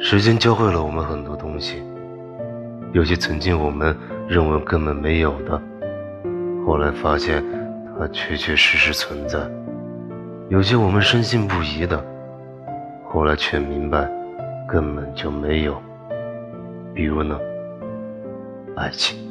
时间教会了我们很多东西有些曾经我们认为根本没有的后来发现它确确实实存在。有些我们深信不疑的后来却明白根本就没有。比如呢？爱情。